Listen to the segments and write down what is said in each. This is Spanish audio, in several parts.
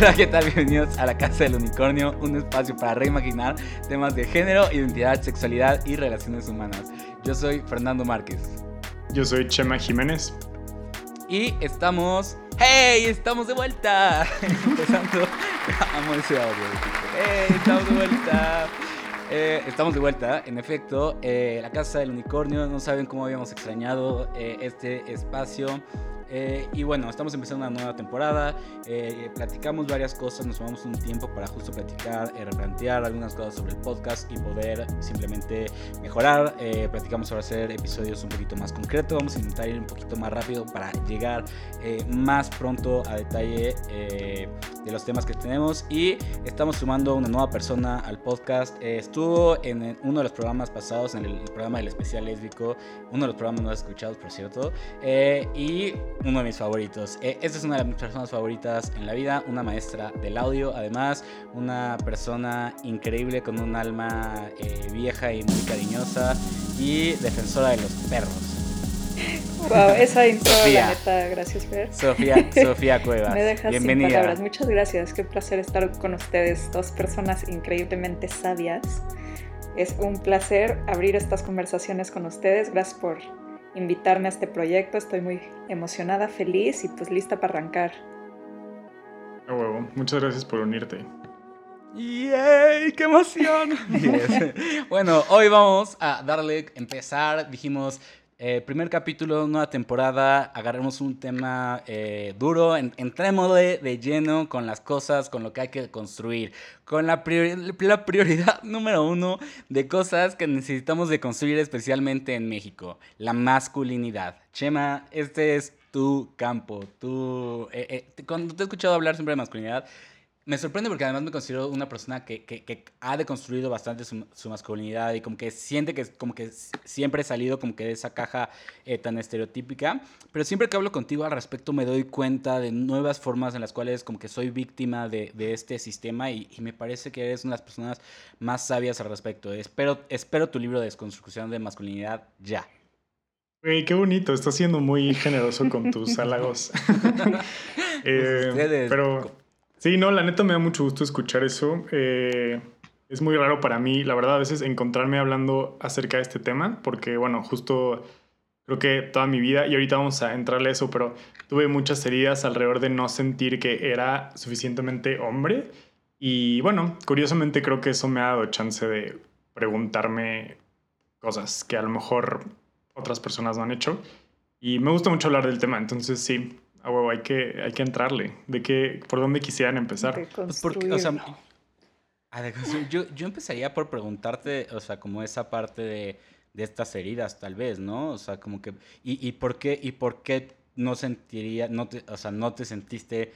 Hola, ¿qué tal? Bienvenidos a la Casa del Unicornio, un espacio para reimaginar temas de género, identidad, sexualidad y relaciones humanas. Yo soy Fernando Márquez. Yo soy Chema Jiménez. Y estamos... ¡Hey! ¡Estamos de vuelta! Empezando... Amo ese audio. ¡Hey! ¡Estamos de vuelta! Eh, estamos de vuelta, en efecto, eh, la Casa del Unicornio, no saben cómo habíamos extrañado eh, este espacio. Eh, y bueno, estamos empezando una nueva temporada. Eh, platicamos varias cosas, nos tomamos un tiempo para justo platicar, eh, replantear algunas cosas sobre el podcast y poder simplemente mejorar. platicamos sobre hacer episodios un poquito más concretos. Vamos a intentar ir un poquito más rápido para llegar más pronto a detalle de los temas que tenemos. Y estamos sumando una nueva persona al podcast. estuvo en uno de los programas pasados, en el, programa del especial lésbico, uno de los programas no escuchados, por cierto. y uno de mis favoritos. Eh, esta es una de mis personas favoritas en la vida, una maestra del audio, además, una persona increíble con un alma eh, vieja y muy cariñosa y defensora de los perros. Wow, esa intro, la neta, gracias Fer. Sofía, Sofía Cuevas. Me dejas Bienvenida. sin palabras. Muchas gracias, qué placer estar con ustedes, dos personas increíblemente sabias. Es un placer abrir estas conversaciones con ustedes. Gracias por invitarme a este proyecto. Estoy muy emocionada, feliz y pues lista para arrancar. A huevo, muchas gracias por unirte. ¡Yay! ¡Qué emoción! Bueno, hoy vamos a darle, empezar, dijimos, eh, primer capítulo, nueva temporada, agarremos un tema eh, duro, en, entremos de, lleno con las cosas, con lo que hay que construir, con la, la prioridad número uno de cosas que necesitamos de construir especialmente en México, la masculinidad. Chema, este es tu campo, tú, eh, cuando te he escuchado hablar siempre de masculinidad, me sorprende porque además me considero una persona que, que, que ha deconstruido bastante su, su, masculinidad y como que siente que como que siempre he salido como que de esa caja eh, tan estereotípica. Pero siempre que hablo contigo al respecto me doy cuenta de nuevas formas en las cuales como que soy víctima de, de este sistema y, y, me parece que eres una de las personas más sabias al respecto. Espero, espero tu libro de desconstrucción de masculinidad ya. Güey, qué bonito, estás siendo muy generoso con tus halagos. eh, ustedes, pero Sí, no, la neta me da mucho gusto escuchar eso. Eh, es muy raro para mí, la verdad, a veces encontrarme hablando acerca de este tema, porque, bueno, justo creo que toda mi vida, y ahorita vamos a entrarle a eso, pero tuve muchas heridas alrededor de no sentir que era suficientemente hombre. Y bueno, curiosamente creo que eso me ha dado chance de preguntarme cosas que a lo mejor otras personas no han hecho. Y me gusta mucho hablar del tema, entonces sí, Ah, huevo, hay que, hay que entrarle. ¿De qué, ¿Por dónde quisieran empezar? Pues porque, o sea, yo, yo empezaría por preguntarte, o sea, como esa parte de, de estas heridas, tal vez, ¿no? O sea, como que, ¿y, y por qué, y por qué no sentiría, no te, o sea, no te sentiste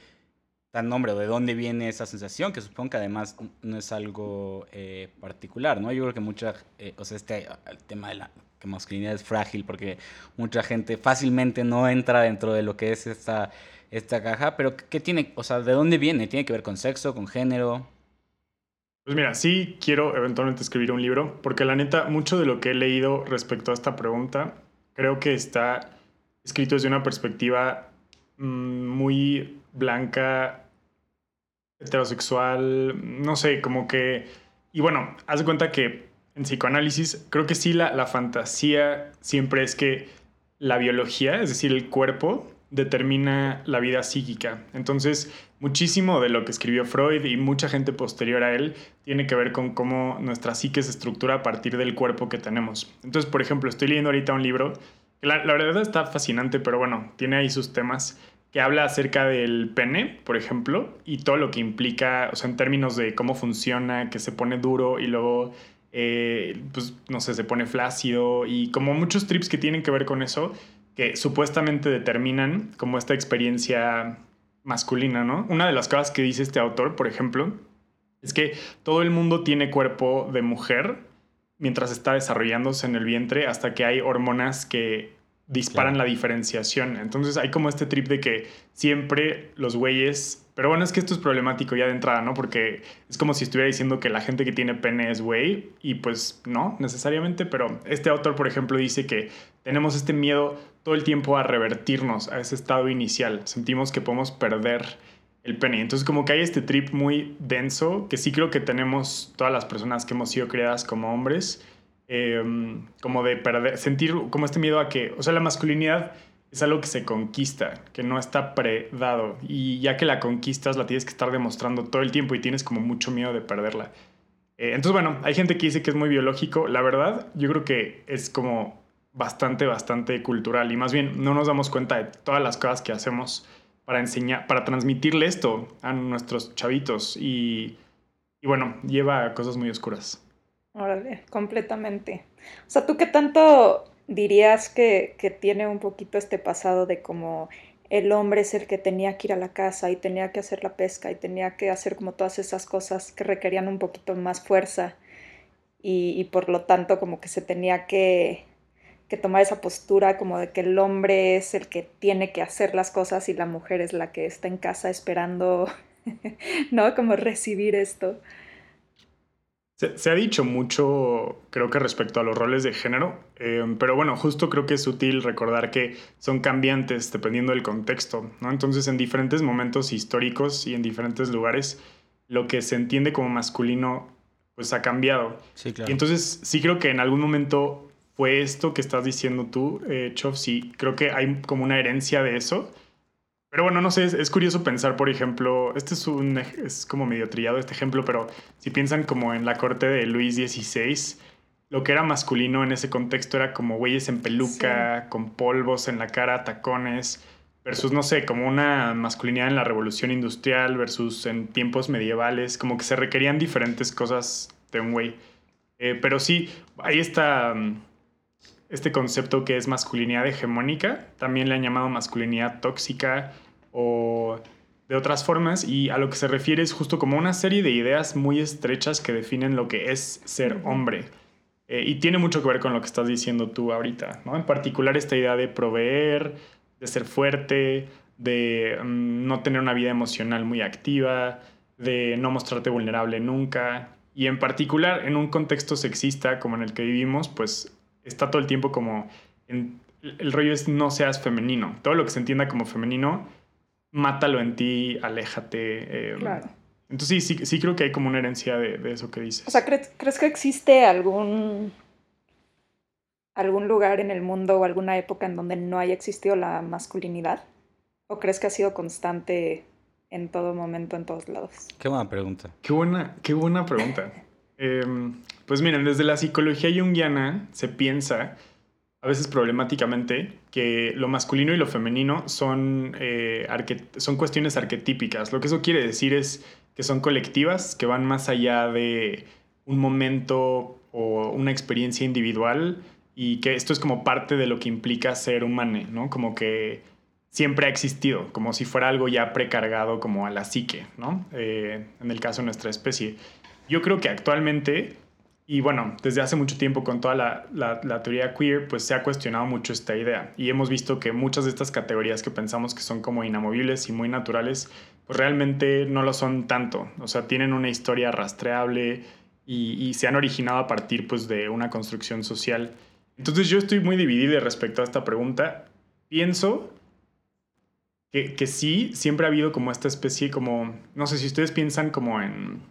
tan hombre, o de dónde viene esa sensación, que supongo que además no es algo eh, particular, ¿no? Yo creo que mucha, eh, o sea, este, el tema de la masculinidad es frágil porque mucha gente fácilmente no entra dentro de lo que es esta, esta caja, pero ¿qué tiene? O sea, ¿de dónde viene? ¿Tiene que ver con sexo, con género? Pues mira, sí quiero eventualmente escribir un libro, porque la neta, mucho de lo que he leído respecto a esta pregunta, creo que está escrito desde una perspectiva mm, muy blanca, heterosexual, no sé, como que... Y bueno, haz de cuenta que en psicoanálisis, creo que sí la, fantasía siempre es que la biología, es decir, el cuerpo, determina la vida psíquica. Entonces, muchísimo de lo que escribió Freud y mucha gente posterior a él tiene que ver con cómo nuestra psique se estructura a partir del cuerpo que tenemos. Entonces, por ejemplo, estoy leyendo ahorita un libro, que la, la verdad está fascinante, pero bueno, tiene ahí sus temas, que habla acerca del pene, por ejemplo, y todo lo que implica, o sea, en términos de cómo funciona, que se pone duro y luego eh, pues no sé, se pone flácido y como muchos trips que tienen que ver con eso, que supuestamente determinan como esta experiencia masculina, ¿no? Una de las cosas que dice este autor, por ejemplo, es que todo el mundo tiene cuerpo de mujer mientras está desarrollándose en el vientre hasta que hay hormonas que disparan la diferenciación. Entonces hay como este trip de que siempre los güeyes pero bueno, es que esto es problemático ya de entrada, ¿no? Porque es como si estuviera diciendo que la gente que tiene pene es güey y pues no necesariamente, pero este autor, por ejemplo, dice que tenemos este miedo todo el tiempo a revertirnos a ese estado inicial. Sentimos que podemos perder el pene. Entonces como que hay este trip muy denso que sí creo que tenemos todas las personas que hemos sido creadas como hombres, em, como de perder, sentir como este miedo a que, o sea, la masculinidad es algo que se conquista, que no está predado. Y ya que la conquistas, la tienes que estar demostrando todo el tiempo y tienes como mucho miedo de perderla. Eh, entonces, bueno, hay gente que dice que es muy biológico. La verdad, yo creo que es como bastante, bastante cultural. Y más bien, no nos damos cuenta de todas las cosas que hacemos para enseñar, para transmitirle esto a nuestros chavitos. Y, bueno, lleva cosas muy oscuras. Órale, completamente. O sea, ¿tú qué tanto dirías que, tiene un poquito este pasado de como el hombre es el que tenía que ir a la casa y tenía que hacer la pesca y tenía que hacer como todas esas cosas que requerían un poquito más fuerza y, por lo tanto como que se tenía que, que, tomar esa postura como de que el hombre es el que tiene que hacer las cosas y la mujer es la que está en casa esperando, ¿no? Como recibir esto. Se, ha dicho mucho, creo que respecto a los roles de género, em, pero bueno, justo creo que es útil recordar que son cambiantes dependiendo del contexto, ¿no? Entonces, en diferentes momentos históricos y en diferentes lugares, lo que se entiende como masculino, pues ha cambiado. Sí, claro. Y entonces, sí creo que en algún momento fue esto que estás diciendo tú, eh, Chof, sí, creo que hay como una herencia de eso pero bueno, no sé, es, curioso pensar, por ejemplo, este es un es como medio trillado este ejemplo, pero si piensan como en la corte de Luis XVI, lo que era masculino en ese contexto era como güeyes en peluca, con polvos en la cara, tacones, versus, no sé, como una masculinidad en la revolución industrial, versus en tiempos medievales, como que se requerían diferentes cosas de un güey. Eh, pero sí, ahí está mm, este concepto que es masculinidad hegemónica, también le han llamado masculinidad tóxica, o de otras formas y a lo que se refiere es justo como una serie de ideas muy estrechas que definen lo que es ser hombre. Eh, y tiene mucho que ver con lo que estás diciendo tú ahorita, ¿no? En particular esta idea de proveer, de ser fuerte, de mm, no tener una vida emocional muy activa, de no mostrarte vulnerable nunca. Y en particular en un contexto sexista como en el que vivimos, pues está todo el tiempo como... el rollo es no seas femenino. Todo lo que se entienda como femenino mátalo en ti, aléjate. Em, claro. Entonces sí, sí, sí, creo que hay como una herencia de, eso que dices. O sea, ¿crees, que existe algún, algún lugar en el mundo o alguna época en donde no haya existido la masculinidad? ¿O crees que ha sido constante en todo momento, en todos lados? Qué buena pregunta. Qué buena, qué buena pregunta. Em, pues miren, desde la psicología junguiana se piensa a veces problemáticamente, que lo masculino y lo femenino son, eh, son cuestiones arquetípicas. Lo que eso quiere decir es que son colectivas, que van más allá de un momento o una experiencia individual y que esto es como parte de lo que implica ser humano, ¿no? Como que siempre ha existido, como si fuera algo ya precargado como a la psique, ¿no? Eh, en el caso de nuestra especie. Yo creo que actualmente y bueno, desde hace mucho tiempo con toda la, la, teoría queer, pues se ha cuestionado mucho esta idea. Y hemos visto que muchas de estas categorías que pensamos que son como inamovibles y muy naturales, pues realmente no lo son tanto. O sea, tienen una historia rastreable y, y se han originado a partir pues de una construcción social. Entonces yo estoy muy dividido respecto a esta pregunta. Pienso que, que sí, siempre ha habido como esta especie, como, no sé si ustedes piensan como en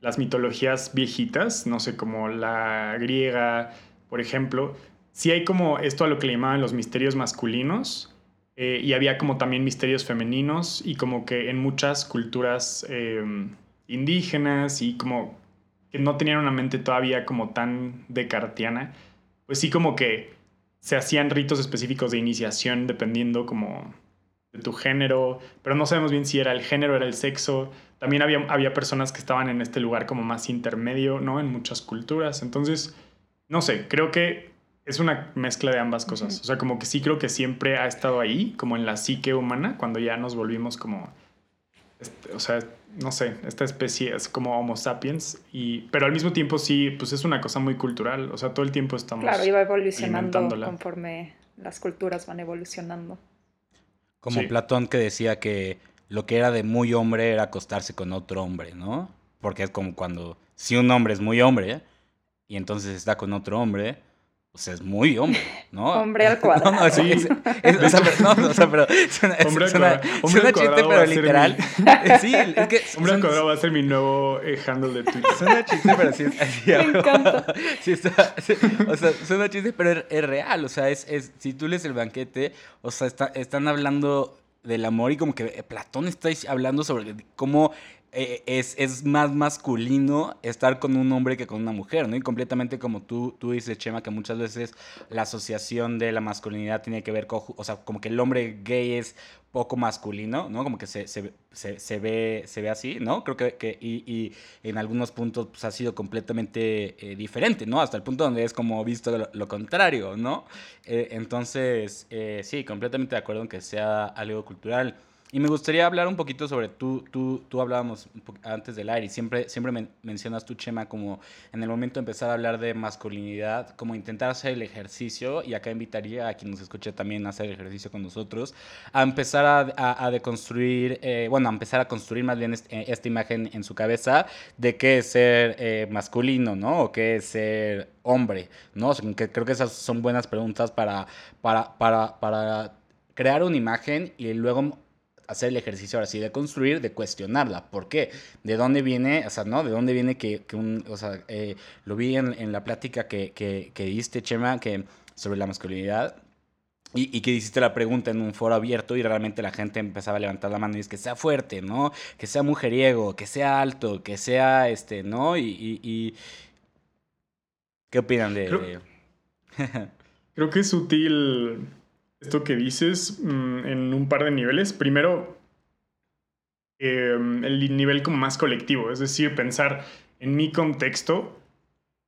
las mitologías viejitas, no sé, como la griega, por ejemplo, sí hay como esto a lo que le llamaban los misterios masculinos eh, y había como también misterios femeninos y como que en muchas culturas em, indígenas y como que no tenían una mente todavía como tan decartiana, pues sí como que se hacían ritos específicos de iniciación dependiendo como de tu género, pero no sabemos bien si era el género, era el sexo. También había, había personas que estaban en este lugar como más intermedio, ¿no? En muchas culturas. Entonces, no sé, creo que es una mezcla de ambas cosas. O sea, como que sí creo que siempre ha estado ahí, como en la psique humana, cuando ya nos volvimos como, este, o sea, no sé, esta especie es como Homo sapiens, y, pero al mismo tiempo sí, pues es una cosa muy cultural. O sea, todo el tiempo estamos... Claro, iba evolucionando conforme las culturas van evolucionando. Como Platón que decía que lo que era de muy hombre era acostarse con otro hombre, ¿no? Porque es como cuando, si un hombre es muy hombre y entonces está con otro hombre, o sea, es muy hombre, ¿no? Hombre al cuadrado. No, no, sí. Es, es, o sea, pero, no, o sea, pero suena, Hombre al suena. Hombre suena chiste, pero literal. mi- Sí, es que Hombre al cuadrado va a ser mi nuevo eh, handle de Twitter. Suena chiste, pero sí es así. Me encanta. Sí está, sí, o sea, suena chiste, pero es, es real. O sea, es, es, si tú lees el banquete, o sea, está- están hablando del amor y como que eh, Platón está hablando sobre cómo eh, es, es más masculino estar con un hombre que con una mujer, ¿no? Y completamente como tú, tú dices, Chema, que muchas veces la asociación de la masculinidad tiene que ver con, o sea, como que el hombre gay es poco masculino, ¿no? Como que se, se, se, se ve, se ve así, ¿no? Creo que, que y, y en algunos puntos pues, ha sido completamente eh, diferente, ¿no? Hasta el punto donde es como visto lo, contrario, ¿no? Eh, entonces, sí, completamente de acuerdo en que sea algo cultural. Y me gustaría hablar un poquito sobre, tú, tú, tú hablábamos antes del aire, y siempre, siempre men- mencionas tú, Chema, como en el momento de empezar a hablar de masculinidad, como intentar hacer el ejercicio, y acá invitaría a quien nos escuche también a hacer el ejercicio con nosotros, a empezar a, a- a deconstruir, eh, bueno, a empezar a construir más bien est- eh, esta imagen en su cabeza de qué es ser eh, masculino, ¿no? O qué es ser hombre, ¿no? Que creo que esas son buenas preguntas para, para, para, para crear una imagen y luego hacer el ejercicio ahora sí de construir, de cuestionarla. ¿Por qué? ¿De dónde viene? O sea, ¿no? ¿De dónde viene que, que un, o sea, eh, lo vi en, en la plática que, que, que diste, Chema, que sobre la masculinidad, y, y que hiciste la pregunta en un foro abierto y realmente la gente empezaba a levantar la mano y es que sea fuerte, ¿no? Que sea mujeriego, que sea alto, que sea este, ¿no? Y, y- y- ¿qué opinan de...? Creo- Creo que es útil esto que dices mm, en un par de niveles. Primero, eh, el nivel como más colectivo, es decir, pensar en mi contexto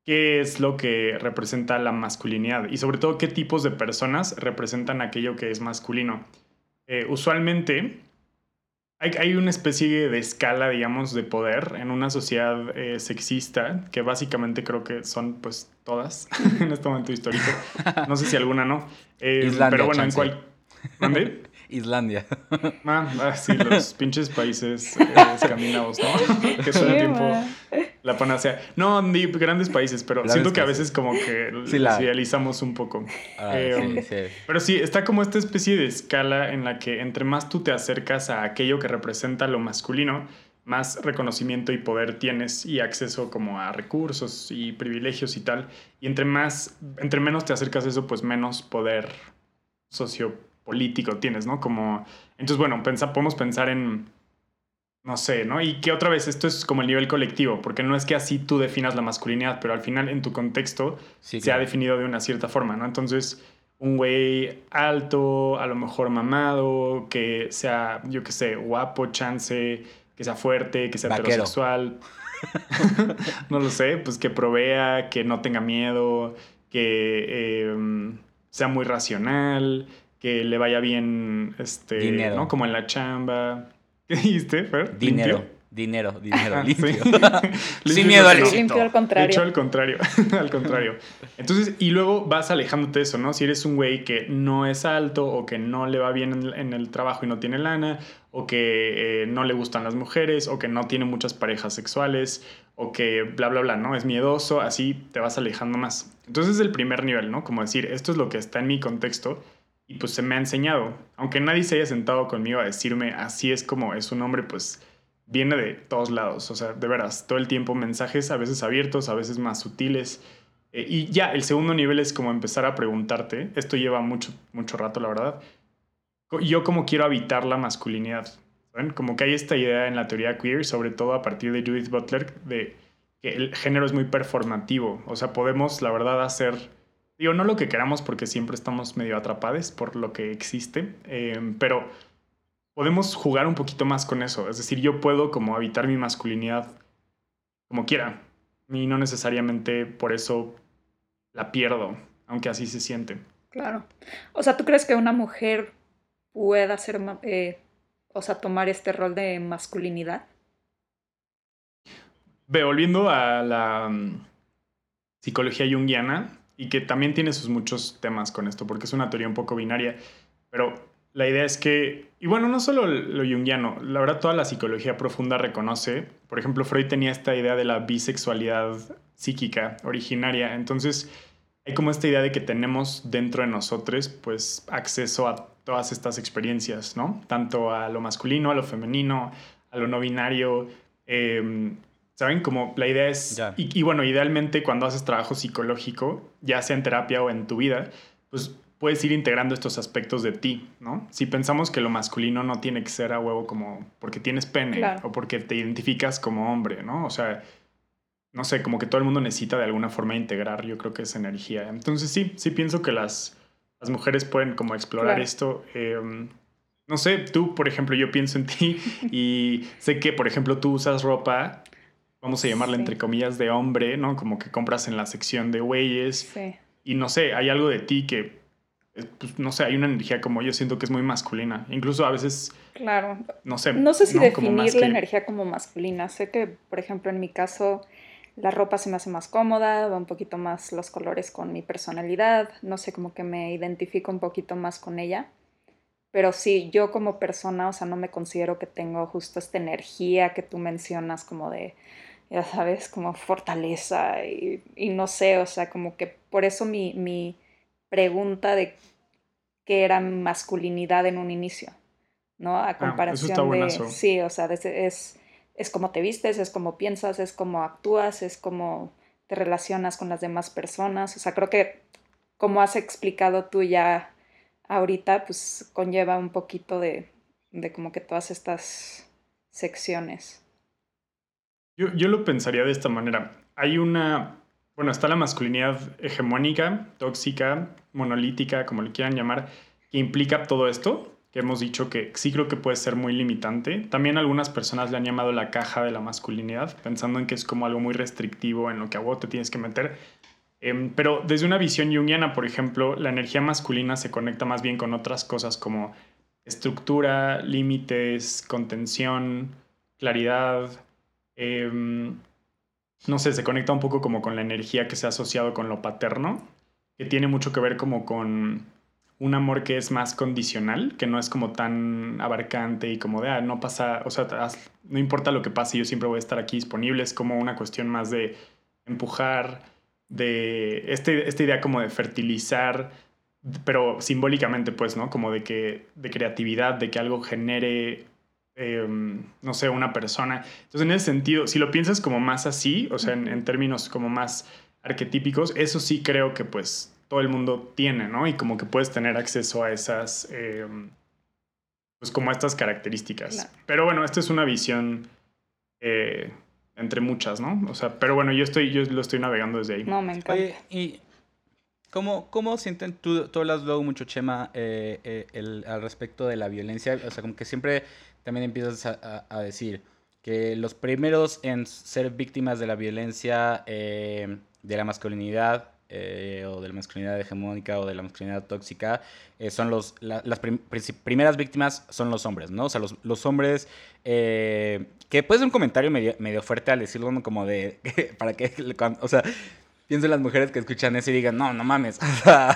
qué es lo que representa la masculinidad y sobre todo qué tipos de personas representan aquello que es masculino. Eh, usualmente hay, hay una especie de escala, digamos, de poder en una sociedad eh, sexista, que básicamente creo que son pues todas en este momento histórico. No sé si alguna no. Eh, Islandia, pero bueno, en chance. cual... ¿Mande? Islandia. Ah, ah, sí, los pinches países eh, escandinavos, ¿no? que todo el tiempo la panacea. No, ni grandes países, pero Grandes siento que a veces como que Sí, la- idealizamos un poco. Ah, Eh, sí, sí. Pero sí, está como esta especie de escala en la que entre más tú te acercas a aquello que representa lo masculino, más reconocimiento y poder tienes y acceso como a recursos y privilegios y tal. Y entre más, entre menos te acercas a eso, pues menos poder sociopolítico tienes, ¿no? Como, entonces, bueno, pensa, podemos pensar en, no sé, ¿no? Y que otra vez esto es como el nivel colectivo, porque no es que así tú definas la masculinidad, pero al final en tu contexto Sí, se ha claro. definido de una cierta forma, ¿no? Entonces, un güey alto, a lo mejor mamado, que sea, yo qué sé, guapo, chance, que sea fuerte, que sea Vaquero. heterosexual. no lo sé, pues que provea, que no tenga miedo, que eh, sea muy racional, que le vaya bien, este, Dinero. ¿no? Como en la chamba. ¿Qué dijiste, Fer? Dinero, ¿Limpio? dinero, dinero, Ah, limpio. Sin miedo al no. éxito. Limpio al De contrario. hecho, al contrario, al contrario. Entonces, y luego vas alejándote de eso, ¿no? Si eres un güey que no es alto o que no le va bien en el, en el trabajo y no tiene lana, o que eh, no le gustan las mujeres, o que no tiene muchas parejas sexuales, o que bla, bla, bla, ¿no? Es miedoso, así te vas alejando más. Entonces es el primer nivel, ¿no? Como decir, esto es lo que está en mi contexto pues se me ha enseñado. Aunque nadie se haya sentado conmigo a decirme, así es como es un hombre, pues viene de todos lados, o sea, de veras, todo el tiempo mensajes a veces abiertos, a veces más sutiles. Eh, y ya, el segundo nivel es como empezar a preguntarte, esto lleva mucho, mucho rato, la verdad, yo cómo quiero habitar la masculinidad. Como que hay esta idea en la teoría queer, sobre todo a partir de Judith Butler, de que el género es muy performativo, o sea, podemos, la verdad, hacer, digo, no lo que queramos porque siempre estamos medio atrapados por lo que existe, eh, pero podemos jugar un poquito más con eso. Es decir, yo puedo como habitar mi masculinidad como quiera. Y no necesariamente por eso la pierdo, aunque así se siente. Claro. O sea, ¿tú crees que una mujer pueda ser, eh, o sea, tomar este rol de masculinidad? Ve, volviendo a la mm, psicología junguiana, y que también tiene sus muchos temas con esto, porque es una teoría un poco binaria, pero la idea es que, y bueno, no solo lo junguiano, la verdad toda la psicología profunda reconoce, por ejemplo, Freud tenía esta idea de la bisexualidad psíquica originaria, entonces hay como esta idea de que tenemos dentro de nosotros pues acceso a todas estas experiencias, ¿no? Tanto a lo masculino, a lo femenino, a lo no binario. Em, ¿Saben? Como la idea es... Y, y, bueno, idealmente cuando haces trabajo psicológico, ya sea en terapia o en tu vida, pues puedes ir integrando estos aspectos de ti, ¿no? Si pensamos que lo masculino no tiene que ser a huevo como porque tienes pene o porque te identificas como hombre, ¿no? O sea, no sé, como que todo el mundo necesita de alguna forma integrar, yo creo que es energía. Entonces sí, sí pienso que las, las mujeres pueden como explorar esto. Em, no sé, tú, por ejemplo, yo pienso en ti y sé que, por ejemplo, tú usas ropa, vamos a llamarla entre comillas, de hombre, ¿no? Como que compras en la sección de güeyes. Sí. Y no sé, hay algo de ti que eh, pues, no sé, hay una energía como yo siento que es muy masculina. Incluso a veces... Claro. No sé. No sé si definir la energía como masculina. Sé que, por ejemplo, en mi caso, la ropa se me hace más cómoda, va un poquito más los colores con mi personalidad. No sé, como que me identifico un poquito más con ella. Pero sí, yo como persona, o sea, no me considero que tengo justo esta energía que tú mencionas como de, ya sabes, como fortaleza y, y no sé, o sea, como que por eso mi, mi pregunta de qué era masculinidad en un inicio, ¿no? A ah, comparación de... Sí, o sea, es, es como te vistes, es como piensas, es como actúas, es como te relacionas con las demás personas. O sea, creo que como has explicado tú ya ahorita, pues conlleva un poquito de, de como que todas estas secciones. Yo, yo lo pensaría de esta manera. Hay una bueno, está la masculinidad hegemónica, tóxica, monolítica, como le quieran llamar, que implica todo esto, que hemos dicho que sí creo que puede ser muy limitante. También algunas personas le han llamado la caja de la masculinidad, pensando en que es como algo muy restrictivo en lo que a vos te tienes que meter. Em, pero desde una visión junguiana, por ejemplo, la energía masculina se conecta más bien con otras cosas como estructura, límites, contención, claridad. Eh, no sé, se conecta un poco como con la energía que se ha asociado con lo paterno, que tiene mucho que ver como con un amor que es más condicional, que no es como tan abarcante y como de, ah, no pasa, o sea, no importa lo que pase, yo siempre voy a estar aquí disponible, es como una cuestión más de empujar, de este, esta idea como de fertilizar, pero simbólicamente pues, ¿no? Como de que, de creatividad, de que algo genere Em, no sé, una persona. Entonces, en ese sentido, si lo piensas como más así, o sea, en, términos como más arquetípicos, eso sí creo que pues todo el mundo tiene, ¿no? Y como que puedes tener acceso a esas, em, pues como a estas características. Pero bueno, esta es una visión eh, entre muchas, ¿no? O sea, pero bueno, yo estoy, yo lo estoy navegando desde ahí. No, me encanta. y ¿Cómo, ¿Cómo sienten, tú, tú hablas luego mucho, Chema, eh, eh, el, al respecto de la violencia? O sea, como que siempre también empiezas a, decir que los primeros en ser víctimas de la violencia eh, de la masculinidad eh, o de la masculinidad hegemónica o de la masculinidad tóxica eh, son los las primeras víctimas son los hombres no o sea los, los hombres que puede ser un comentario medio, medio fuerte al decirlo como de para que o sea pienso en las mujeres que escuchan eso y digan, no, no mames,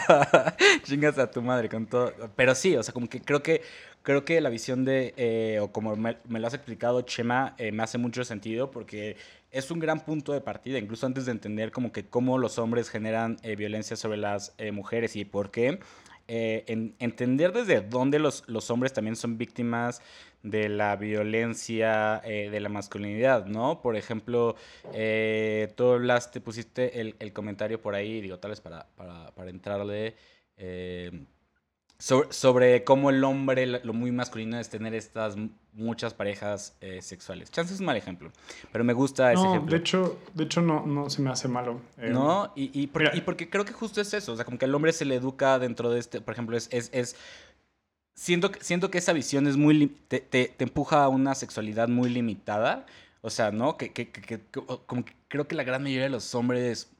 chingas a tu madre con todo. Pero sí, o sea, como que creo que creo que la visión de, eh, o como me, lo has explicado, Chema, eh, me hace mucho sentido porque es un gran punto de partida, incluso antes de entender como que cómo los hombres generan eh, violencia sobre las mujeres y por qué. En, entender desde dónde los, los hombres también son víctimas de la violencia de la masculinidad, ¿no? Por ejemplo, tú hablaste, pusiste el, el, comentario por ahí, digo, tal vez para, para, para entrarle sobre, cómo el hombre, lo muy masculino es tener estas muchas parejas eh, sexuales. Chance es un mal ejemplo, pero me gusta ese ejemplo. De hecho, de hecho no, no se me hace malo. Eh, no, y, y, porque creo que justo es eso, o sea, como que el hombre se le educa dentro de este, por ejemplo, es... es, es siento, siento que esa visión es muy... Te, te, te, empuja a una sexualidad muy limitada. O sea, ¿no? Que, que, que, como que creo que la gran mayoría de los hombres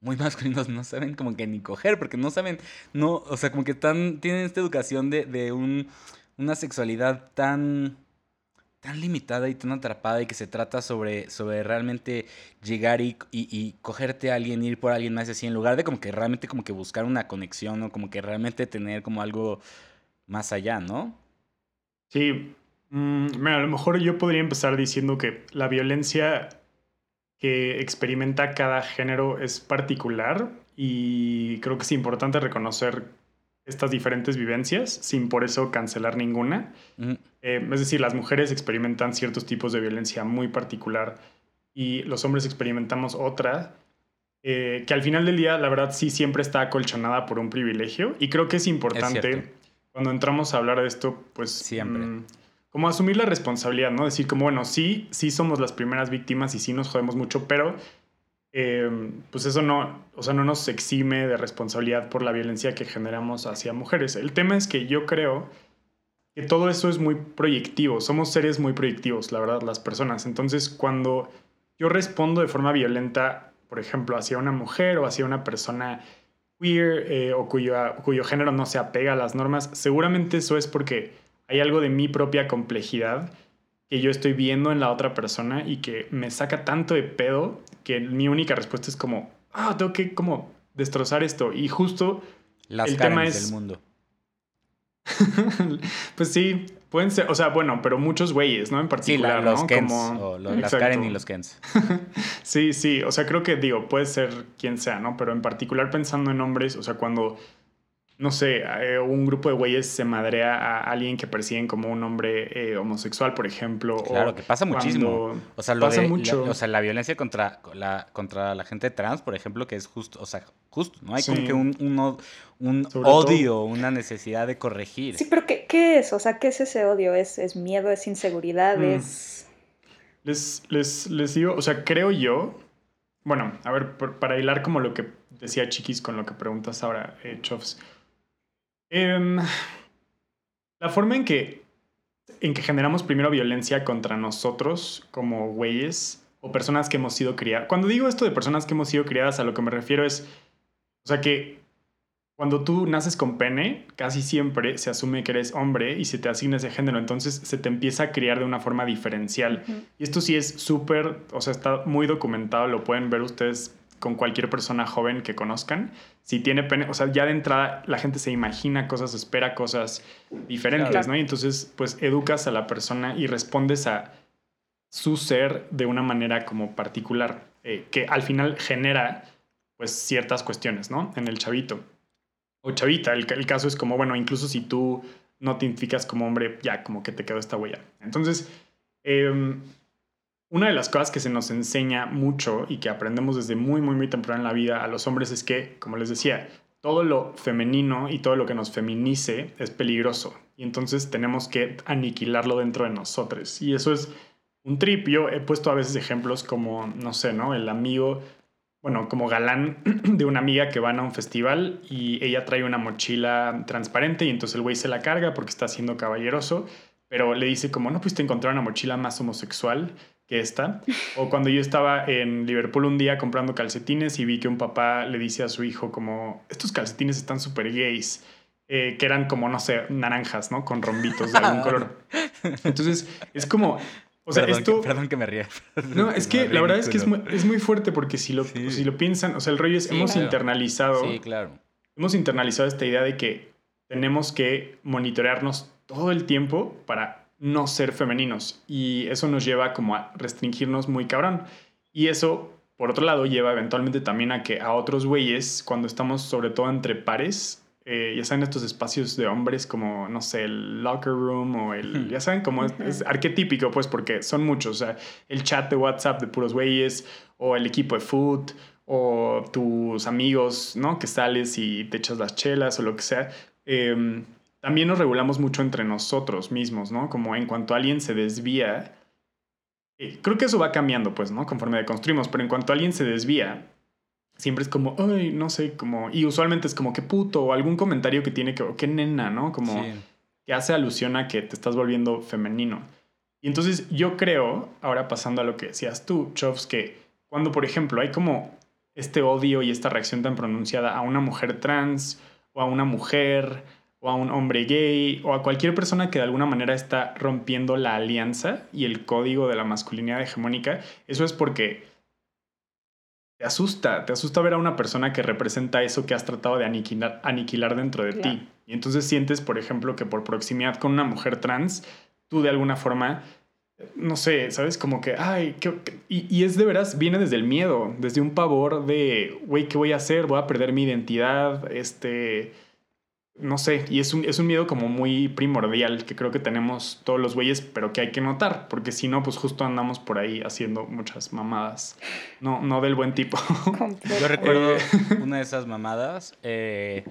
muy masculinos no saben como que ni coger, porque no saben, no, o sea, como que tan, tienen esta educación de, de un, una sexualidad tan, tan limitada y tan atrapada y que se trata sobre, sobre realmente llegar y, y, cogerte a alguien, ir por alguien más así, en lugar de como que realmente como que buscar una conexión o como que realmente tener como algo más allá, ¿no? Sí, mm, a lo mejor yo podría empezar diciendo que la violencia que experimenta cada género es particular y creo que es importante reconocer estas diferentes vivencias sin por eso cancelar ninguna. Eh, es decir, las mujeres experimentan ciertos tipos de violencia muy particular y los hombres experimentamos otra eh, que al final del día, la verdad, sí siempre está acolchonada por un privilegio. Y creo que es importante, cuando entramos a hablar de esto, pues... Siempre. Mm, como asumir la responsabilidad, ¿no? Decir como, bueno, sí, sí somos las primeras víctimas y sí nos jodemos mucho, pero em, pues eso no, o sea, no nos exime de responsabilidad por la violencia que generamos hacia mujeres. El tema es que yo creo que todo eso es muy proyectivo, somos seres muy proyectivos, la verdad, las personas. Entonces, cuando yo respondo de forma violenta por ejemplo, hacia una mujer o hacia una persona queer eh, o cuyo, cuyo género no se apega a las normas, seguramente eso es porque hay algo de mi propia complejidad que yo estoy viendo en la otra persona y que me saca tanto de pedo que mi única respuesta es como, ah, tengo que como destrozar esto. Y justo las el tema es... del mundo. pues sí, Pueden ser, o sea, bueno, pero muchos güeyes, ¿no? En particular, sí, los Kens, o las Karen y los Kens. sí, sí, o sea, creo que, digo, puede ser quien sea, ¿no? Pero en particular pensando en hombres, o sea, cuando no sé, eh, un grupo de güeyes se madrea a alguien que persiguen como un hombre eh, homosexual, por ejemplo. Claro, que pasa muchísimo. O sea, lo pasa mucho. La, o sea, la violencia contra la, contra la gente trans, por ejemplo, que es justo, o sea, justo, ¿no? Hay como que un, un, odio, una necesidad de corregir. Sí, pero ¿qué, ¿qué, es? O sea, ¿qué es ese odio? ¿Es, es miedo? ¿Es inseguridad? Mm. ¿Es...? Les, les, les digo, o sea, creo yo... Bueno, a ver, para hilar como lo que decía Chiquis con lo que preguntas ahora, eh, Chofs. Em, la forma en que, en que generamos primero violencia contra nosotros como güeyes o personas que hemos sido criadas. Cuando digo esto de personas que hemos sido criadas, a lo que me refiero es, o sea que cuando tú naces con pene, casi siempre se asume que eres hombre y se te asigna ese género, entonces se te empieza a criar de una forma diferencial. Y esto sí es súper, o sea, está muy documentado, lo pueden ver ustedes con cualquier persona joven que conozcan. Si tiene pene, o sea, ya de entrada la gente se imagina cosas, espera cosas diferentes, ¿no? Y entonces, pues educas a la persona y respondes a su ser de una manera como particular, eh, que al final genera, pues, ciertas cuestiones, ¿no? En el chavito. O chavita, el, el caso es como, bueno, incluso si tú no te identificas como hombre, ya como que te quedó esta huella. Entonces, eh, una de las cosas que se nos enseña mucho y que aprendemos desde muy, muy, muy temprano en la vida a los hombres es que, como les decía, todo lo femenino y todo lo que nos feminice es peligroso. Y entonces tenemos que aniquilarlo dentro de nosotros. Y eso es un trip. Yo he puesto a veces ejemplos como, no sé, ¿no? El amigo, bueno, como galán de una amiga que van a un festival y ella trae una mochila transparente y entonces el güey se la carga porque está siendo caballeroso. Pero le dice como, no, pues te encontrar una mochila más homosexual que esta. O cuando yo estaba en Liverpool un día comprando calcetines y vi que un papá le dice a su hijo como, estos calcetines están súper gays. Eh, que eran como, no sé, naranjas, ¿no? Con rombitos de algún color. Entonces, es como... O sea, perdón, esto... Que, perdón que me ría. No, es que la verdad es que es muy, es muy, fuerte porque si lo, si lo piensan, o sea, el rollo es, hemos internalizado... Sí, claro. Hemos internalizado esta idea de que tenemos que monitorearnos todo el tiempo para no ser femeninos y eso nos lleva como a restringirnos muy cabrón. Y eso, por otro lado, lleva eventualmente también a que a otros güeyes, cuando estamos sobre todo entre pares, eh, ya saben estos espacios de hombres como, no sé, el locker room o el, ya saben, como es, arquetípico, pues porque son muchos, o sea, el chat de WhatsApp de puros güeyes o el equipo de foot o tus amigos, ¿no? Que sales y te echas las chelas o lo que sea. Eh, también nos regulamos mucho entre nosotros mismos, ¿no? Como en cuanto alguien se desvía, eh, creo que eso va cambiando, pues, ¿no? Conforme construimos, pero en cuanto alguien se desvía, siempre es como, ay, no sé, como, y usualmente es como, qué puto, o algún comentario que tiene que, o qué nena, ¿no? Como que hace alusión a que te estás volviendo femenino. Y entonces yo creo, ahora pasando a lo que decías tú, Chovs, que cuando, por ejemplo, hay como este odio y esta reacción tan pronunciada a una mujer trans o a una mujer o a un hombre gay o a cualquier persona que de alguna manera está rompiendo la alianza y el código de la masculinidad hegemónica, eso es porque te asusta, te asusta ver a una persona que representa eso que has tratado de aniquilar, aniquilar dentro de ti. Y entonces sientes, por ejemplo, que por proximidad con una mujer trans, tú de alguna forma no sé, ¿sabes? Como que, ay, y, y, es de veras, viene desde el miedo, desde un pavor de, güey, ¿qué voy a hacer? Voy a perder mi identidad, este, no sé, y es un, es un miedo como muy primordial que creo que tenemos todos los güeyes, pero que hay que notar, porque si no, pues justo andamos por ahí haciendo muchas mamadas, no, no del buen tipo. Yo recuerdo eh, una de esas mamadas, eh,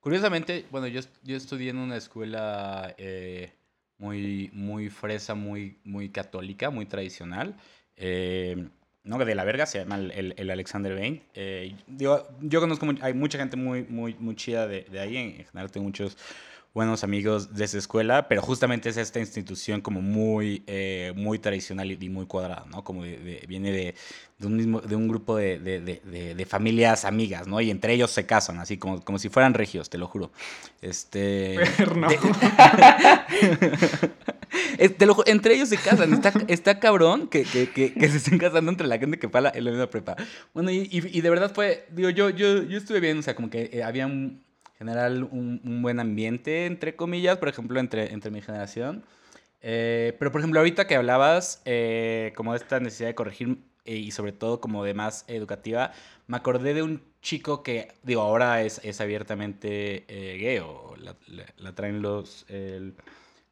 curiosamente, bueno, yo, yo estudié en una escuela... Eh, muy, muy fresa, muy, muy católica, muy tradicional. Eh, no, de la verga se llama el, el, Alexander Bain. Eh, yo, yo conozco, hay mucha gente muy, muy, muy chida de, de ahí. En general tengo muchos buenos amigos de esa escuela, pero justamente es esta institución como muy, eh, muy tradicional y muy cuadrada, ¿no? Como viene de, de, un mismo, de un grupo de, de, familias amigas, ¿no? Y entre ellos se casan, así como, como si fueran regios, te lo juro. Este... No. entre ellos se casan. Está, está cabrón que, que, que, se estén casando entre la gente que fue en la misma prepa. Bueno, y, y, de verdad fue, digo, yo, yo, yo estuve bien, o sea, como que eh, había un general un, un, buen ambiente, entre comillas, por ejemplo, entre, entre mi generación. Eh, pero, por ejemplo, ahorita que hablabas eh, como de esta necesidad de corregir eh, y sobre todo como de más educativa, me acordé de un chico que, digo, ahora es, es abiertamente gay o la, la, traen los,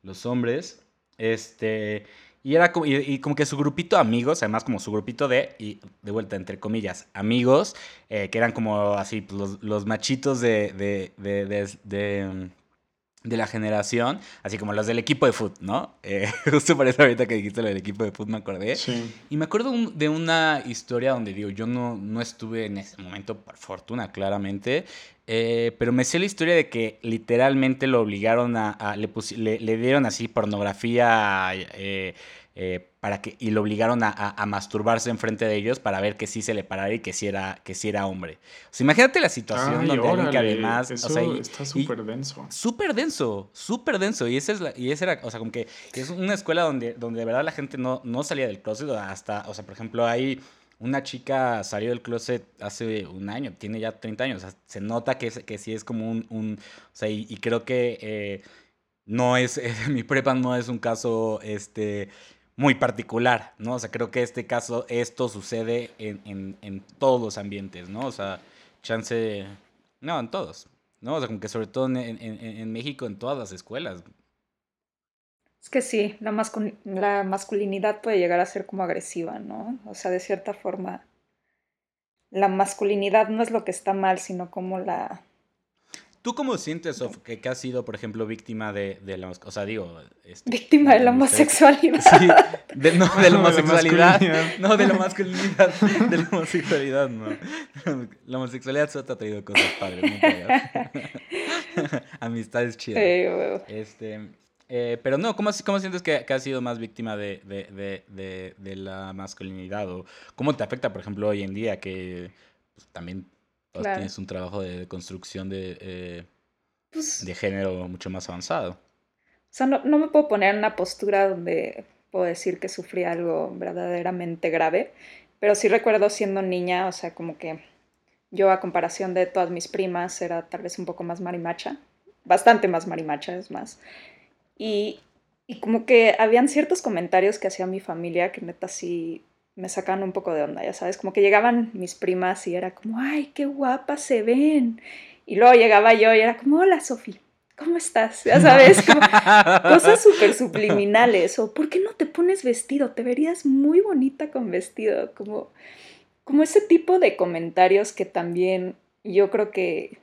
los hombres. Este, y era como, y, como que su grupito de amigos, además como su grupito de, y de vuelta entre comillas, amigos, eh, que eran como así pues, los, los machitos de, de, de, de, de la generación, así como los del equipo de fútbol, ¿no? Eh, justo por eso ahorita que dijiste lo del equipo de fútbol me acordé. Sí. Y me acuerdo de una historia donde digo, yo no, no estuve en ese momento, por fortuna, claramente, eh, pero me sé la historia de que literalmente lo obligaron a, le, le, dieron así pornografía eh, eh, para que, y lo obligaron a, a, masturbarse enfrente de ellos para ver que sí se le parara y que sí era, que sí era hombre. O sea, imagínate la situación donde que además... Eso o sea, está súper denso. Súper denso, súper denso. Y esa es la, y esa era, o sea, como que es una escuela donde, donde de verdad la gente no, no salía del closet hasta, o sea, por ejemplo, hay una chica salió del closet hace un año, tiene ya 30 años, o sea, se nota que, que sí es como un, un o sea, y, creo que eh, no es, mi prepa no es un caso, este, muy particular, ¿no? O sea, creo que este caso, esto sucede en, en, en todos los ambientes, ¿no? O sea, chance, no, en todos, ¿no? O sea, como que sobre todo en, en México, en todas las escuelas, es que sí, la, la masculinidad puede llegar a ser como agresiva, ¿no? O sea, de cierta forma, la masculinidad no es lo que está mal, sino como la... ¿Tú cómo sientes, Sof, que, has sido, por ejemplo, víctima de, de la... O sea, digo... Este, víctima de la homosexualidad. Sí, de, no, de la homosexualidad. no, de la masculinidad. De la homosexualidad, no. La homosexualidad solo te ha traído cosas padres, ¿no? Amistades chidas. Sí, Este... Eh, pero no, ¿cómo, cómo sientes que, que, has sido más víctima de, de, de, de, la masculinidad? ¿O cómo te afecta, por ejemplo, hoy en día que pues, también tienes un trabajo de, construcción de, eh, pues de género mucho más avanzado? O sea, no, no, me puedo poner en una postura donde puedo decir que sufrí algo verdaderamente grave, pero sí recuerdo siendo niña, o sea, como que yo a comparación de todas mis primas era tal vez un poco más marimacha, bastante más marimacha, es más. Y, y como que habían ciertos comentarios que hacía mi familia que neta sí me sacaban un poco de onda, ya sabes, como que llegaban mis primas y era como, ay, qué guapas se ven. Y luego llegaba yo y era como, hola Sofi, ¿cómo estás? Ya sabes, como cosas súper subliminales. O, ¿por qué no te pones vestido? Te verías muy bonita con vestido. Como, como ese tipo de comentarios que también yo creo que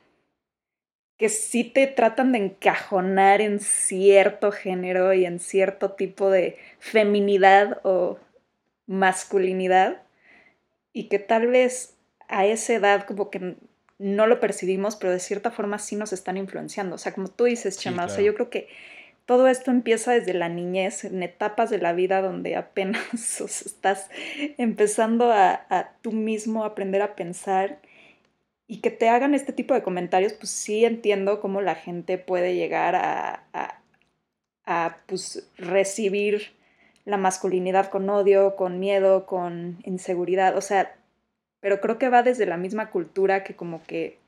que sí te tratan de encajonar en cierto género y en cierto tipo de feminidad o masculinidad y que tal vez a esa edad como que no lo percibimos, pero de cierta forma sí nos están influenciando. O sea, como tú dices, Chema, o sea, yo creo que todo esto empieza desde la niñez, en etapas de la vida donde apenas estás empezando a, a tú mismo aprender a pensar y que te hagan este tipo de comentarios, pues sí entiendo cómo la gente puede llegar a, a, pues, recibir la masculinidad con odio, con miedo, con inseguridad, o sea, pero creo que va desde la misma cultura que como que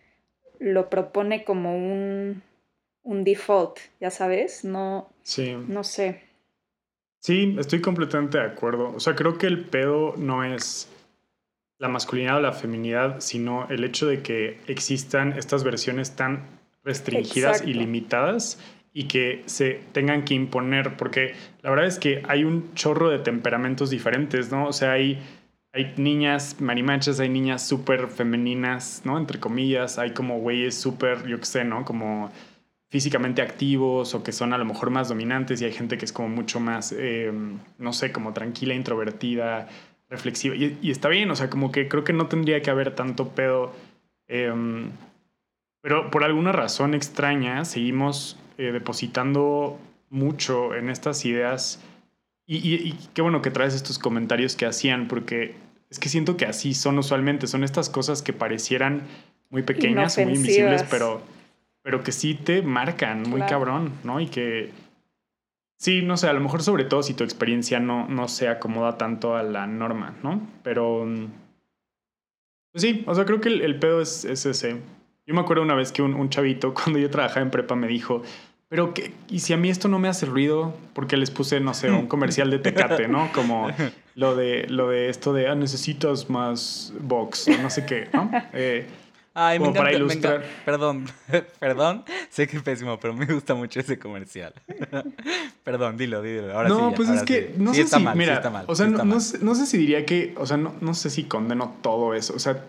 lo propone como un, un default, ya sabes, no, sí. no sé. Sí, estoy completamente de acuerdo. O sea, creo que el pedo no es la masculinidad o la feminidad, sino el hecho de que existan estas versiones tan restringidas y limitadas y que se tengan que imponer, porque la verdad es que hay un chorro de temperamentos diferentes, ¿no? O sea, hay, hay niñas marimachas, hay niñas súper femeninas, ¿no? Entre comillas, hay como güeyes súper, yo qué sé, ¿no? Como físicamente activos o que son a lo mejor más dominantes y hay gente que es como mucho más, eh, no sé, como tranquila, introvertida, reflexiva. Y, está bien, o sea, como que creo que no tendría que haber tanto pedo. Em, pero por alguna razón extraña seguimos eh, depositando mucho en estas ideas. Y, qué bueno que traes estos comentarios que hacían, porque es que siento que así son usualmente. Son estas cosas que parecieran muy pequeñas, muy invisibles, pero, pero que sí te marcan muy cabrón, ¿no? Y que Sí, no sé, a lo mejor sobre todo si tu experiencia no, no se acomoda tanto a la norma, ¿no? Pero... Pues sí, o sea, creo que el, pedo es, ese. Yo me acuerdo una vez que un, chavito, cuando yo trabajaba en prepa, me dijo, pero que, ¿y si a mí esto no me hace ruido? Porque les puse, no sé, un comercial de Tecate, ¿no? Como lo de, lo de esto de, ah, necesitas más box, o no sé qué, ¿no? Eh, Ay, me encanta, para ilustrar. perdón, perdón, sé que es pésimo, pero me gusta mucho ese comercial. perdón, dilo, dilo. Ahora no, sí, pues es que no sé si, mira, está mal, o sea, no, no, sé, no, sé, si diría que, o sea, no, no sé si condeno todo eso. O sea,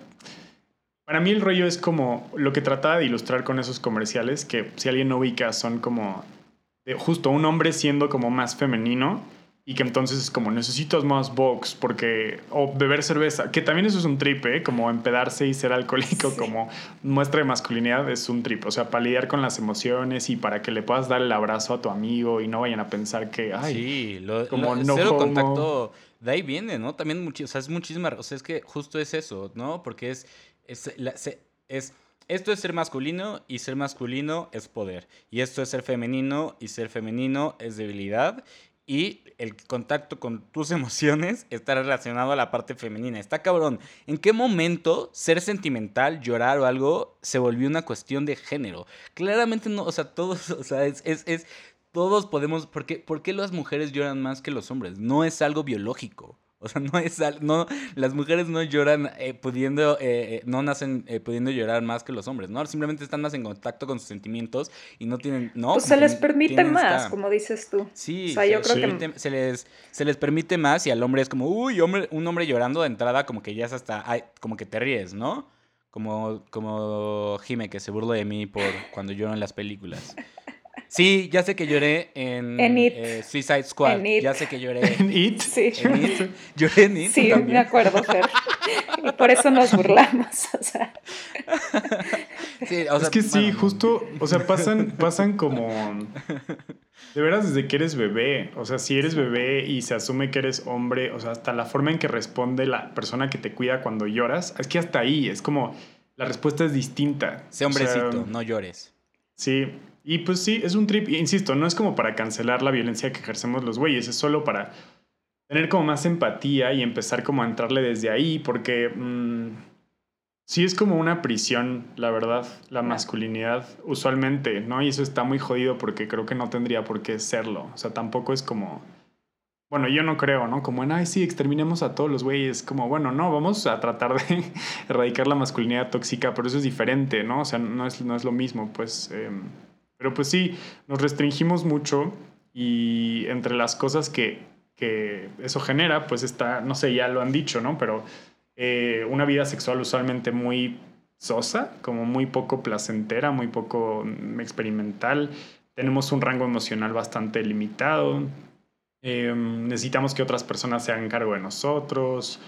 para mí el rollo es como lo que trataba de ilustrar con esos comerciales, que si alguien no ubica, son como justo un hombre siendo como más femenino y que entonces es como necesitas más box porque o beber cerveza que también eso es un trip ¿eh? como empedarse y ser alcohólico como muestra de masculinidad es un trip. O sea para lidiar con las emociones y para que le puedas dar el abrazo a tu amigo y no vayan a pensar que ay sí lo, como no cero contacto de ahí viene no también o sea es muchísima o sea es que justo es eso no porque es es, es esto es ser masculino y ser masculino es poder. Y esto es ser femenino y ser femenino es debilidad y el contacto con tus emociones está relacionado a la parte femenina. Está cabrón. ¿En qué momento ser sentimental, llorar o algo se volvió una cuestión de género? Claramente no, o sea, todos, o sea, es, es, todos podemos, ¿por ¿por qué las mujeres lloran más que los hombres? No es algo biológico. O sea, no es no las mujeres no lloran eh, pudiendo eh, eh, no nacen pudiendo llorar más que los hombres, ¿no? Simplemente están más en contacto con sus sentimientos y no tienen, no, pues se les permite más, como dices tú. Sí, o sea, yo creo que se les se les permite más y al hombre es como, "Uy, hombre, un hombre llorando de entrada como que ya es hasta como que te ríes, ¿no?" Como como Jime que se burla de mí por cuando lloro en las películas. Sí, ya sé que lloré en, eh, Suicide Squad. Ya sé que lloré en It. Sí. En It. Lloré en It. Sí, me acuerdo, Fer. Y por eso nos burlamos. O sea. Sí, o sea, es que sí, justo, o sea, pasan, pasan como. De veras, desde que eres bebé. O sea, si eres bebé y se asume que eres hombre, o sea, hasta la forma en que responde la persona que te cuida cuando lloras, es que hasta ahí es como. La respuesta es distinta. Sé hombrecito, no llores. Sí, y pues sí, es un trip, insisto, no es como para cancelar la violencia que ejercemos los güeyes, es solo para tener como más empatía y empezar como a entrarle desde ahí, porque mm, sí es como una prisión, la verdad, la masculinidad, usualmente, ¿no? Y eso está muy jodido porque creo que no tendría por qué serlo, o sea, tampoco es como... Bueno, yo no creo, ¿no? Como en, ay, sí, exterminemos a todos los güeyes. Como, bueno, no, vamos a tratar de erradicar la masculinidad tóxica, pero eso es diferente, ¿no? O sea, no es, no es lo mismo, pues... Em, pero pues sí, nos restringimos mucho y entre las cosas que, que eso genera, pues está, no sé, ya lo han dicho, ¿no? Pero eh, una vida sexual usualmente muy sosa, como muy poco placentera, muy poco experimental. Tenemos un rango emocional bastante limitado. Em, necesitamos que otras personas se hagan cargo de nosotros.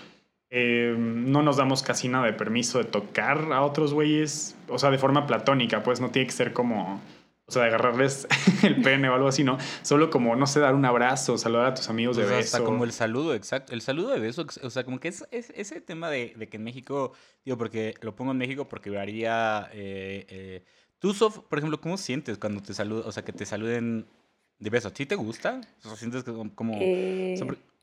Em, no nos damos casi nada de permiso de tocar a otros güeyes. O sea, de forma platónica, pues no tiene que ser como o sea, de agarrarles el pene o algo así, ¿no? Solo como, no sé, dar un abrazo, saludar a tus amigos de beso. Hasta como el saludo, exacto. El saludo de beso, o sea, como que es, ese tema de, que en México, digo, porque lo pongo en México porque varía. Eh, eh, tú, Sof, por ejemplo, ¿cómo sientes cuando te saludan, o sea, que te saluden de beso? ¿A ti te gusta? O sea, ¿sientes como.? Eh,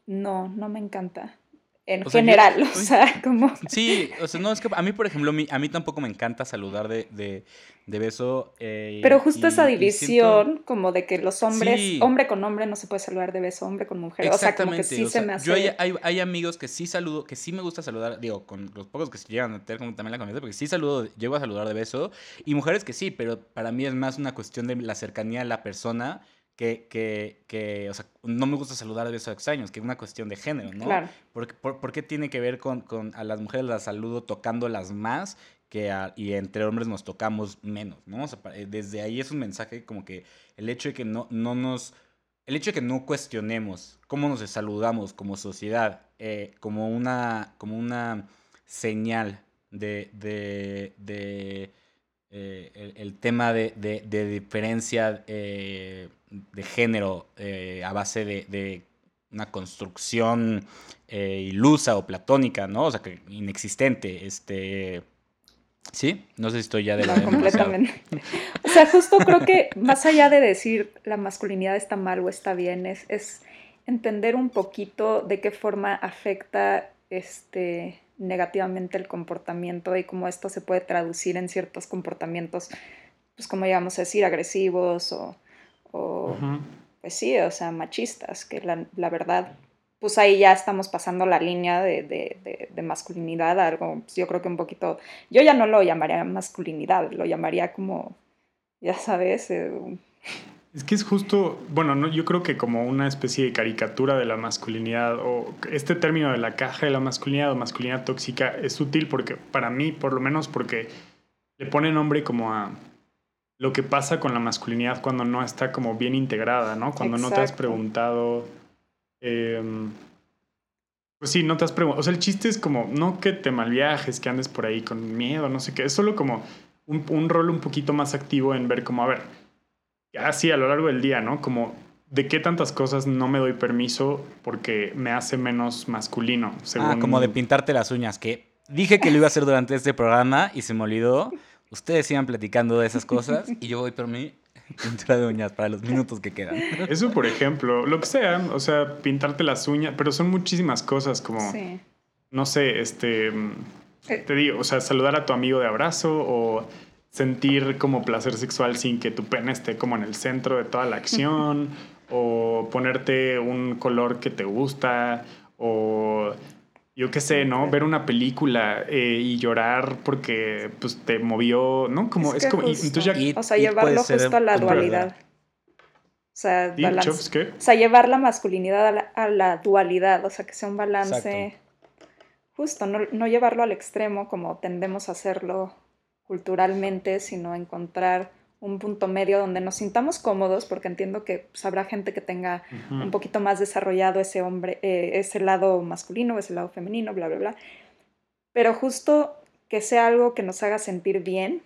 no, no me encanta. En general, o sea, como... Sí, o sea, no, es que a mí, por ejemplo, a mí tampoco me encanta saludar de, de, de beso. Eh, Pero justo esa división, como de que los hombres, hombre con hombre no se puede saludar de beso, hombre con mujer, o sea, como que sí se me hace... Yo hay, hay, amigos que sí saludo, que sí me gusta saludar, digo, con los pocos que llegan a tener como también la confianza, porque sí saludo, llego a saludar de beso, y mujeres que sí, pero para mí es más una cuestión de la cercanía a la persona que, que, que, o sea, no me gusta saludar a besos extraños, que es una cuestión de género, ¿no? Claro. ¿Por, por, qué tiene que ver con, con, a las mujeres las saludo tocándolas más que y entre hombres nos tocamos menos, ¿no? O sea, eh, desde ahí es un mensaje como que el hecho de que no, no nos... El hecho de que no cuestionemos cómo nos saludamos como sociedad, eh, como, una, como una señal de, de, de eh, el, tema de, de, diferencia eh, de género eh, a base de, una construcción ilusa o platónica, ¿no? O sea, que inexistente. Este. Sí, no sé si estoy ya de la. completamente. o sea, justo creo que más allá de decir la masculinidad está mal o está bien, es, es entender un poquito de qué forma afecta este negativamente el comportamiento y cómo esto se puede traducir en ciertos comportamientos, pues como llegamos a decir, agresivos o, pues sí, o sea, machistas, que la, verdad, pues ahí ya estamos pasando la línea de, masculinidad, algo, pues yo creo que un poquito, yo ya no lo llamaría masculinidad, lo llamaría como, ya sabes, eh, es que es justo, bueno, no, yo creo que como una especie de caricatura de la masculinidad o este término de la caja de la masculinidad o masculinidad tóxica es útil porque para mí, por lo menos porque le pone nombre como a lo que pasa con la masculinidad cuando no está como bien integrada, ¿no? Cuando no te has preguntado... Em, pues sí, no te has preguntado. O sea, el chiste es como, no que te malviajes, que andes por ahí con miedo, no sé qué. Es solo como un, un rol un poquito más activo en ver como, a ver, así a lo largo del día, ¿no? Como de qué tantas cosas no me doy permiso porque me hace menos masculino. Ah, como de pintarte las uñas, que dije que lo iba a hacer durante este programa y se me olvidó. Ustedes sigan platicando de esas cosas y yo voy por mi pintura de uñas para los minutos que quedan. Eso, por ejemplo, lo que sea, o sea, pintarte las uñas, pero son muchísimas cosas como, no sé, este, eh. te digo, o sea, saludar a tu amigo de abrazo o sentir como placer sexual sin que tu pene esté como en el centro de toda la acción, o ponerte un color que te gusta, o yo qué sé, ¿no? Ver una película eh, y llorar porque pues te movió, ¿no? Como es, como entonces ya, o sea, llevarlo justo a la dualidad. O sea, o sea, llevar la masculinidad a la, dualidad, o sea, que sea un balance justo, no, no llevarlo al extremo como tendemos a hacerlo culturalmente, sino encontrar un punto medio donde nos sintamos cómodos, porque entiendo que pues, habrá gente que tenga un poquito más desarrollado ese hombre, eh, ese lado masculino, ese lado femenino, bla, bla, bla. Pero justo que sea algo que nos haga sentir bien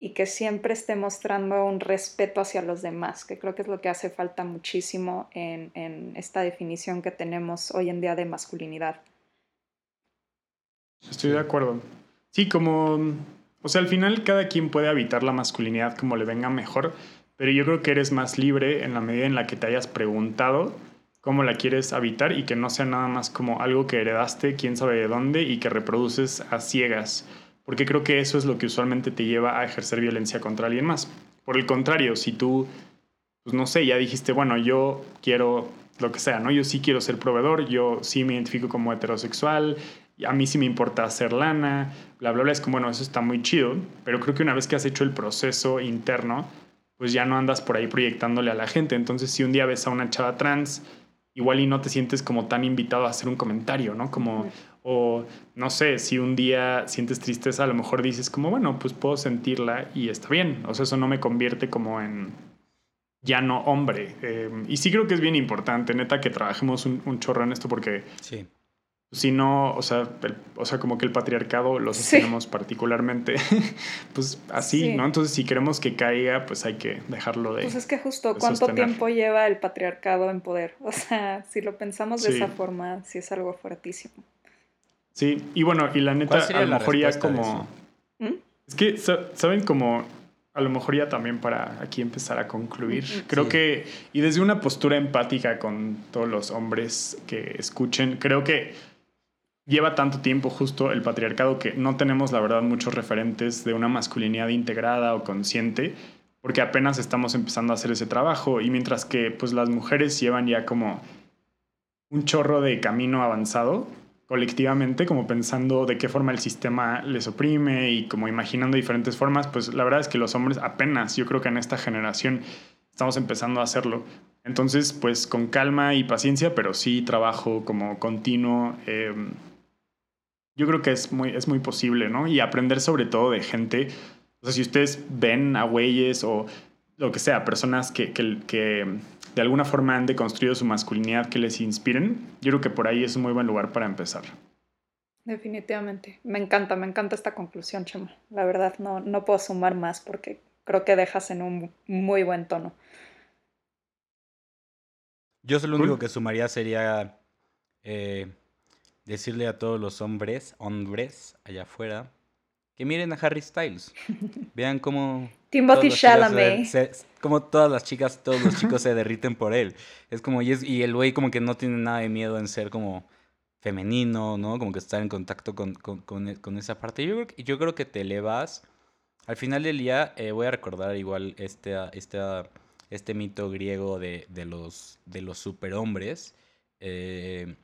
y que siempre esté mostrando un respeto hacia los demás, que creo que es lo que hace falta muchísimo en, en esta definición que tenemos hoy en día de masculinidad. Estoy de acuerdo. Sí, como, o sea, al final cada quien puede habitar la masculinidad como le venga mejor, pero yo creo que eres más libre en la medida en la que te hayas preguntado cómo la quieres habitar y que no sea nada más como algo que heredaste, quién sabe de dónde y que reproduces a ciegas, porque creo que eso es lo que usualmente te lleva a ejercer violencia contra alguien más. Por el contrario, si tú, pues no sé, ya dijiste, bueno, yo quiero lo que sea, ¿no? Yo sí quiero ser proveedor, yo sí me identifico como heterosexual, a mí sí me importa hacer lana, bla, bla, bla. Es como, bueno, eso está muy chido, pero creo que una vez que has hecho el proceso interno, pues ya no andas por ahí proyectándole a la gente. Entonces, si un día ves a una chava trans, igual y no te sientes como tan invitado a hacer un comentario, ¿no? Como, o no sé, si un día sientes tristeza, a lo mejor dices como, bueno, pues puedo sentirla y está bien. O sea, eso no me convierte como en ya no hombre. Eh, y sí creo que es bien importante, neta, que trabajemos un, un chorro en esto porque... Sí si no, o sea, o sea, como que el patriarcado lo sostenemos particularmente, pues así, ¿no? Entonces, si queremos que caiga, pues hay que dejarlo de. Pues es que justo, ¿cuánto tiempo lleva el patriarcado en poder? O sea, si lo pensamos de esa forma, sí es algo fuertísimo. Sí, y bueno, y la neta, a lo mejor ya como. ¿Mm? Es que, ¿saben como a lo mejor ya también para aquí empezar a concluir. Creo que, y desde una postura empática con todos los hombres que escuchen, creo que lleva tanto tiempo justo el patriarcado que no tenemos, la verdad, muchos referentes de una masculinidad integrada o consciente, porque apenas estamos empezando a hacer ese trabajo y mientras que pues las mujeres llevan ya como un chorro de camino avanzado, colectivamente, como pensando de qué forma el sistema les oprime y como imaginando diferentes formas, pues la verdad es que los hombres apenas, yo creo que en esta generación estamos empezando a hacerlo. Entonces, pues con calma y paciencia, pero sí trabajo como continuo. Em, yo creo que es muy, es muy posible, ¿no? Y aprender sobre todo de gente. O sea, si ustedes ven a güeyes o lo que sea, personas que, que, que de alguna forma han deconstruido su masculinidad que les inspiren, yo creo que por ahí es un muy buen lugar para empezar. Definitivamente. Me encanta, me encanta esta conclusión, Chema. La verdad, no, no puedo sumar más porque creo que dejas en un muy buen tono. Yo solo lo único que sumaría sería eh, decirle a todos los hombres, hombres allá afuera, que miren a Harry Styles. Vean cómo Timothy Chalamet. como todas las chicas, todos los chicos se derriten por él. Es como, y, es, y el güey como que no tiene nada de miedo en ser como femenino, ¿no? Como que estar en contacto con, con, con, esa parte. Yo creo, que, yo creo que te elevas. Al final del día eh, voy a recordar igual este, este, este mito griego de, de, los, de los superhombres. Eh,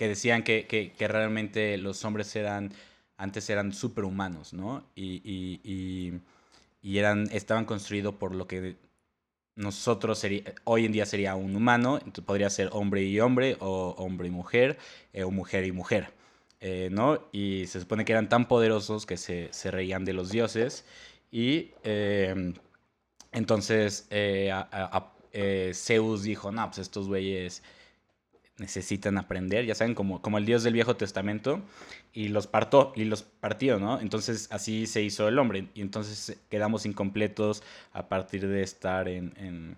que decían que, que, realmente los hombres eran, antes eran superhumanos, ¿no? y, y y eran, estaban construidos por lo que nosotros sería, hoy en día sería un humano, podría ser hombre y hombre, o hombre y mujer, eh, o mujer y mujer, eh, ¿no? Y se supone que eran tan poderosos que se, se reían de los dioses, y eh, entonces Zeus dijo, no, pues estos güeyes necesitan aprender, ya saben, como, como el Dios del Viejo Testamento, y los partó, y los partió, ¿no? Entonces así se hizo el hombre, y entonces quedamos incompletos a partir de estar en,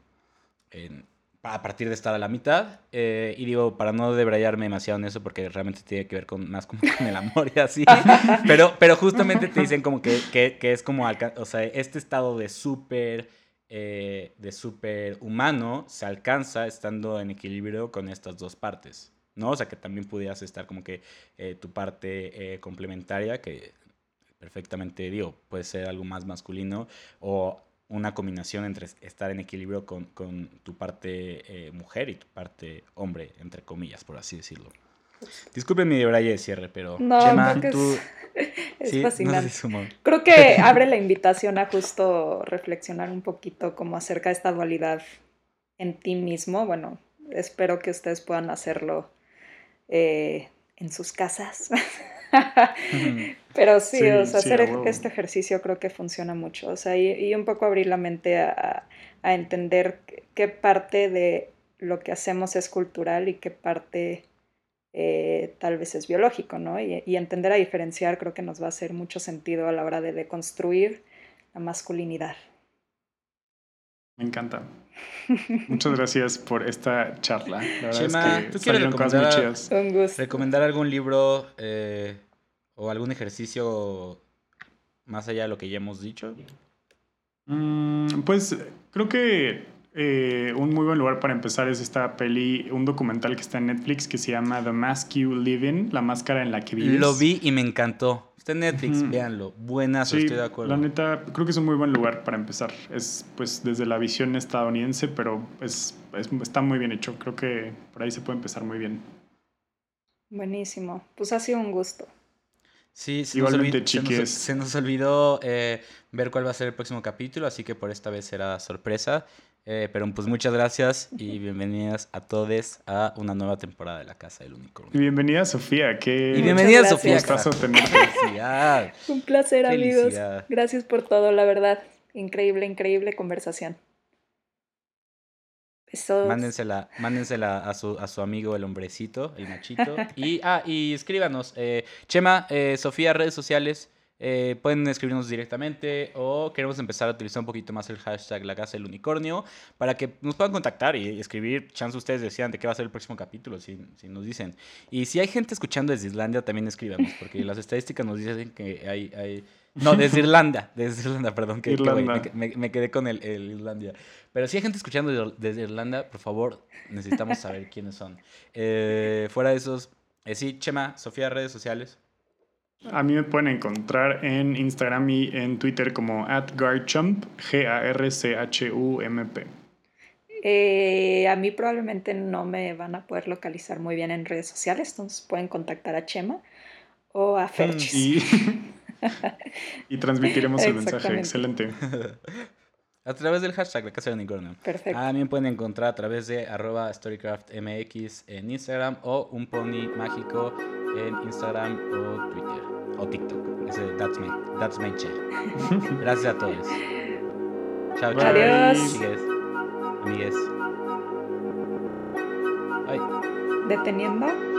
en, a partir de estar a la mitad, eh, y digo, para no debrayarme demasiado en eso, porque realmente tiene que ver con más con el amor y así, pero, pero justamente te dicen como que, que, que es como, o sea, este estado de súper eh, de superhumano se alcanza estando en equilibrio con estas dos partes, ¿no? O sea, que también pudieras estar como que eh, tu parte eh, complementaria, que perfectamente digo, puede ser algo más masculino, o una combinación entre estar en equilibrio con, con tu parte mujer y tu parte hombre, entre comillas, por así decirlo. Disculpen mi debraye de cierre, pero no, Chema, tú... Es, fascinante. creo que abre la invitación a justo reflexionar un poquito como acerca de esta dualidad en ti mismo. Bueno, espero que ustedes puedan hacerlo eh, en sus casas. Pero sí, o sea, hacer este ejercicio creo que funciona mucho. O sea, y, un poco abrir la mente a, a entender qué parte de lo que hacemos es cultural y qué parte eh, tal vez es biológico, ¿no? Y, entender a diferenciar creo que nos va a hacer mucho sentido a la hora de deconstruir la masculinidad. Me encanta. Muchas gracias por esta charla. La Chema, es que ¿tú quieres recomendar, recomendar algún libro eh, o algún ejercicio más allá de lo que ya hemos dicho? Mm, pues creo que eh, un muy buen lugar para empezar es esta peli, un documental que está en Netflix que se llama The Mask You Live In, la máscara en la que vives. Lo vi y me encantó. Está en Netflix, véanlo. Buenazo, estoy de acuerdo. La neta, creo que es un muy buen lugar para empezar. Es pues desde la visión estadounidense, pero es, está muy bien hecho. Creo que por ahí se puede empezar muy bien. Buenísimo. Pues ha sido un gusto. Sí, se Igualmente, nos olvidó, se nos, olvidó eh, ver cuál va a ser el próximo capítulo, así que por esta vez será sorpresa. Eh, pero pues muchas gracias y bienvenidas a todos a una nueva temporada de La Casa del Unicornio. Y bienvenida Sofía, que y bienvenida Sofía. Un placer amigos. Gracias por todo, la verdad. Increíble, increíble conversación. Mándensela, mándensela a su, a su amigo el hombrecito, el machito. Y, ah, y escríbanos. Eh, Chema, eh, Sofía, redes sociales. Eh, pueden escribirnos directamente o queremos empezar a utilizar un poquito más el hashtag La Casa del Unicornio para que nos puedan contactar y escribir. Chance ustedes decían de qué va a ser el próximo capítulo, si, si nos dicen. Y si hay gente escuchando desde Islandia, también escríbanos, porque las estadísticas nos dicen que hay... hay... No, desde Irlanda, desde Irlanda, perdón, que, que Irlanda. me, me- me quedé con el, el Islandia. Pero si hay gente escuchando de- desde Irlanda, por favor, necesitamos saber quiénes son. Eh, fuera de esos, eh, sí, Chema, Sofía, redes sociales. A mí me pueden encontrar en Instagram y en Twitter como @garchump, G-A-R-C-H-U-M-P. Eh, a mí probablemente no me van a poder localizar muy bien en redes sociales, entonces pueden contactar a Chema o a Ferchis. Y, y transmitiremos el mensaje. Excelente. A través del hashtag La Casa del Unicornio. Perfecto. Ah, También pueden encontrar a través de arroba StorycraftMX en Instagram o un pony mágico en Instagram o Twitter o TikTok. Ese that's me, that's my che. Gracias a todos. Chao, chao. Adiós. Amigues. Amigues. Ay. Deteniendo.